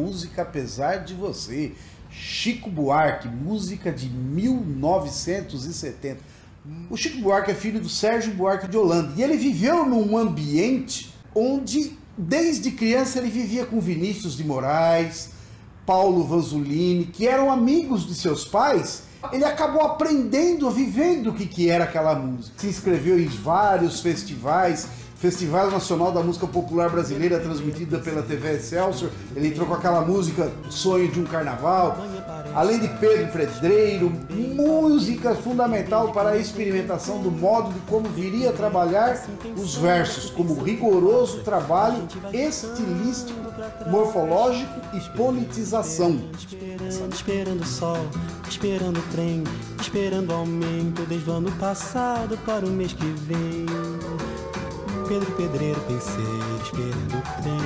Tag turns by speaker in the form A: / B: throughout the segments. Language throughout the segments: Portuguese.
A: música apesar de você. Chico Buarque, música de 1970. O Chico Buarque é filho do Sérgio Buarque de Holanda e ele viveu num ambiente onde, desde criança, ele vivia com Vinícius de Moraes, Paulo Vanzolini, que eram amigos de seus pais. Ele acabou aprendendo, vivendo o que, que era aquela música. Se inscreveu em vários festivais, Festival Nacional da Música Popular Brasileira, transmitida pela TV Excelsior. Ele entrou com aquela música Sonho de um Carnaval. Além de Pedro Pedreiro, música fundamental para a experimentação do modo de como viria a trabalhar os versos, como rigoroso trabalho estilístico, morfológico e politização.
B: Esperando, esperando o sol, esperando o trem, esperando o aumento desde o ano passado para o mês que vem. Pedro Pedreiro pensei, esperando o trem.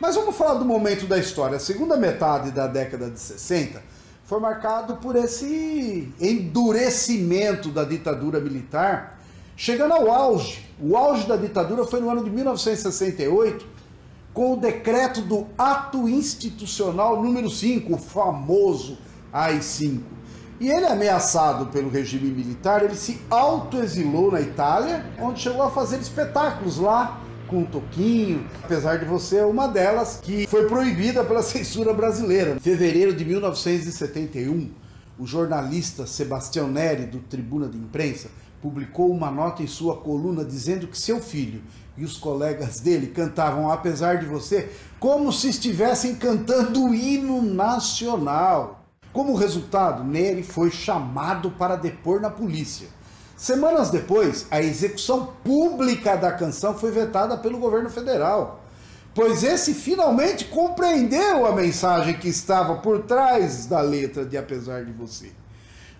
A: Mas vamos falar do momento da história. A segunda metade da década de 60 foi marcado por esse endurecimento da ditadura militar, chegando ao auge. O auge da ditadura foi no ano de 1968, com o decreto do Ato Institucional número 5, o famoso AI-5. E ele, ameaçado pelo regime militar, ele se autoexilou na Itália, onde chegou a fazer espetáculos lá com um toquinho, apesar de você é uma delas que foi proibida pela censura brasileira. Em fevereiro de 1971, o jornalista Sebastião Neri, do Tribuna de Imprensa, publicou uma nota em sua coluna dizendo que seu filho e os colegas dele cantavam Apesar de Você como se estivessem cantando o hino nacional. Como resultado, Neri foi chamado para depor na polícia. Semanas depois, a execução pública da canção foi vetada pelo governo federal, pois esse finalmente compreendeu a mensagem que estava por trás da letra de Apesar de Você.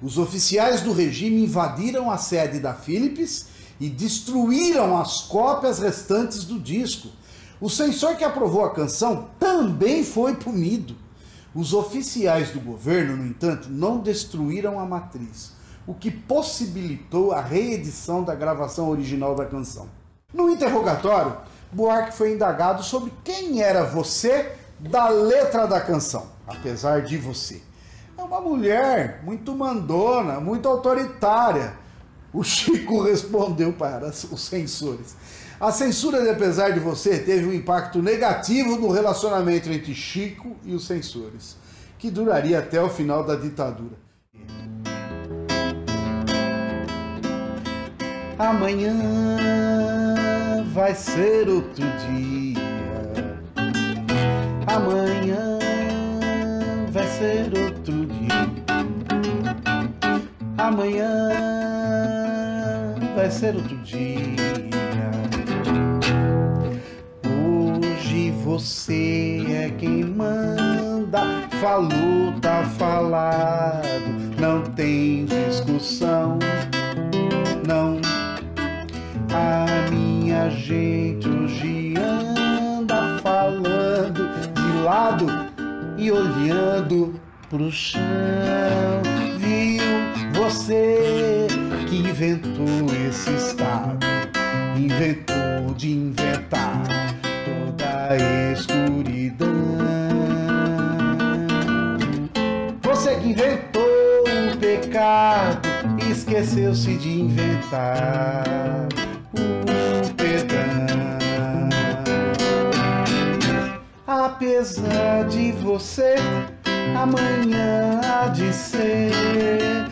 A: Os oficiais do regime invadiram a sede da Philips e destruíram as cópias restantes do disco. O censor que aprovou a canção também foi punido. Os oficiais do governo, no entanto, não destruíram a matriz, o que possibilitou a reedição da gravação original da canção. No interrogatório, Buarque foi indagado sobre quem era você da letra da canção, apesar de você. É uma mulher muito mandona, muito autoritária. O Chico respondeu para os censores. A censura de Apesar de Você teve um impacto negativo no relacionamento entre Chico e os censores, que duraria até o final da ditadura. Amanhã vai ser outro dia. Amanhã vai ser outro dia. Amanhã vai ser outro dia. Você é quem manda, falou, tá falado, não tem discussão, não. A minha gente hoje anda falando de lado e olhando pro chão. Viu você inventou esse estado, inventou de inventar escuridão. Você que inventou o pecado, esqueceu-se de inventar o perdão. Apesar de você, amanhã há de ser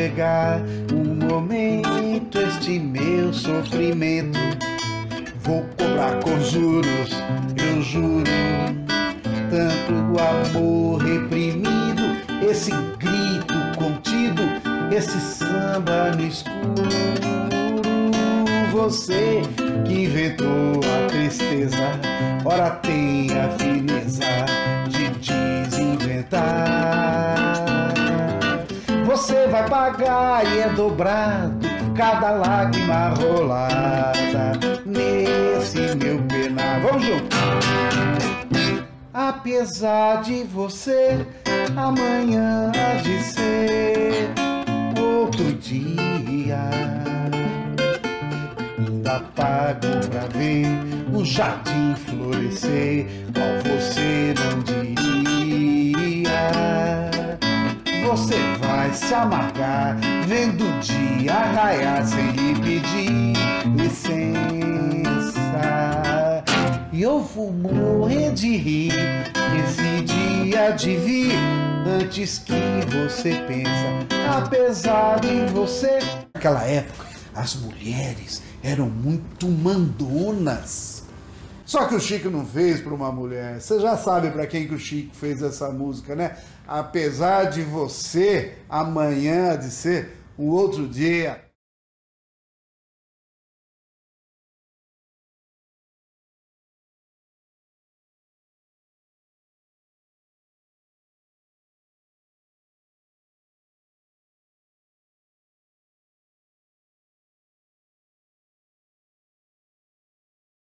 A: Chegar momento este meu sofrimento. Vou cobrar com juros, eu juro. Tanto amor reprimido, esse grito contido, esse samba no escuro. você que inventou a tristeza. Ora tem a fineza de desinventar. E é dobrado cada lágrima rolada nesse meu penar. Vamos junto! Apesar de você, amanhã há de ser outro dia. Ainda pago pra ver o jardim florescer, qual você não diria. Você vai se amargar, vendo o dia raiar sem lhe pedir licença. E eu vou morrer de rir esse dia de vir antes que você pensa, apesar de você. Naquela época, as mulheres eram muito mandonas. Só que o Chico não fez para uma mulher. Você já sabe para quem que o Chico fez essa música, né? Apesar de você, amanhã de ser um outro dia.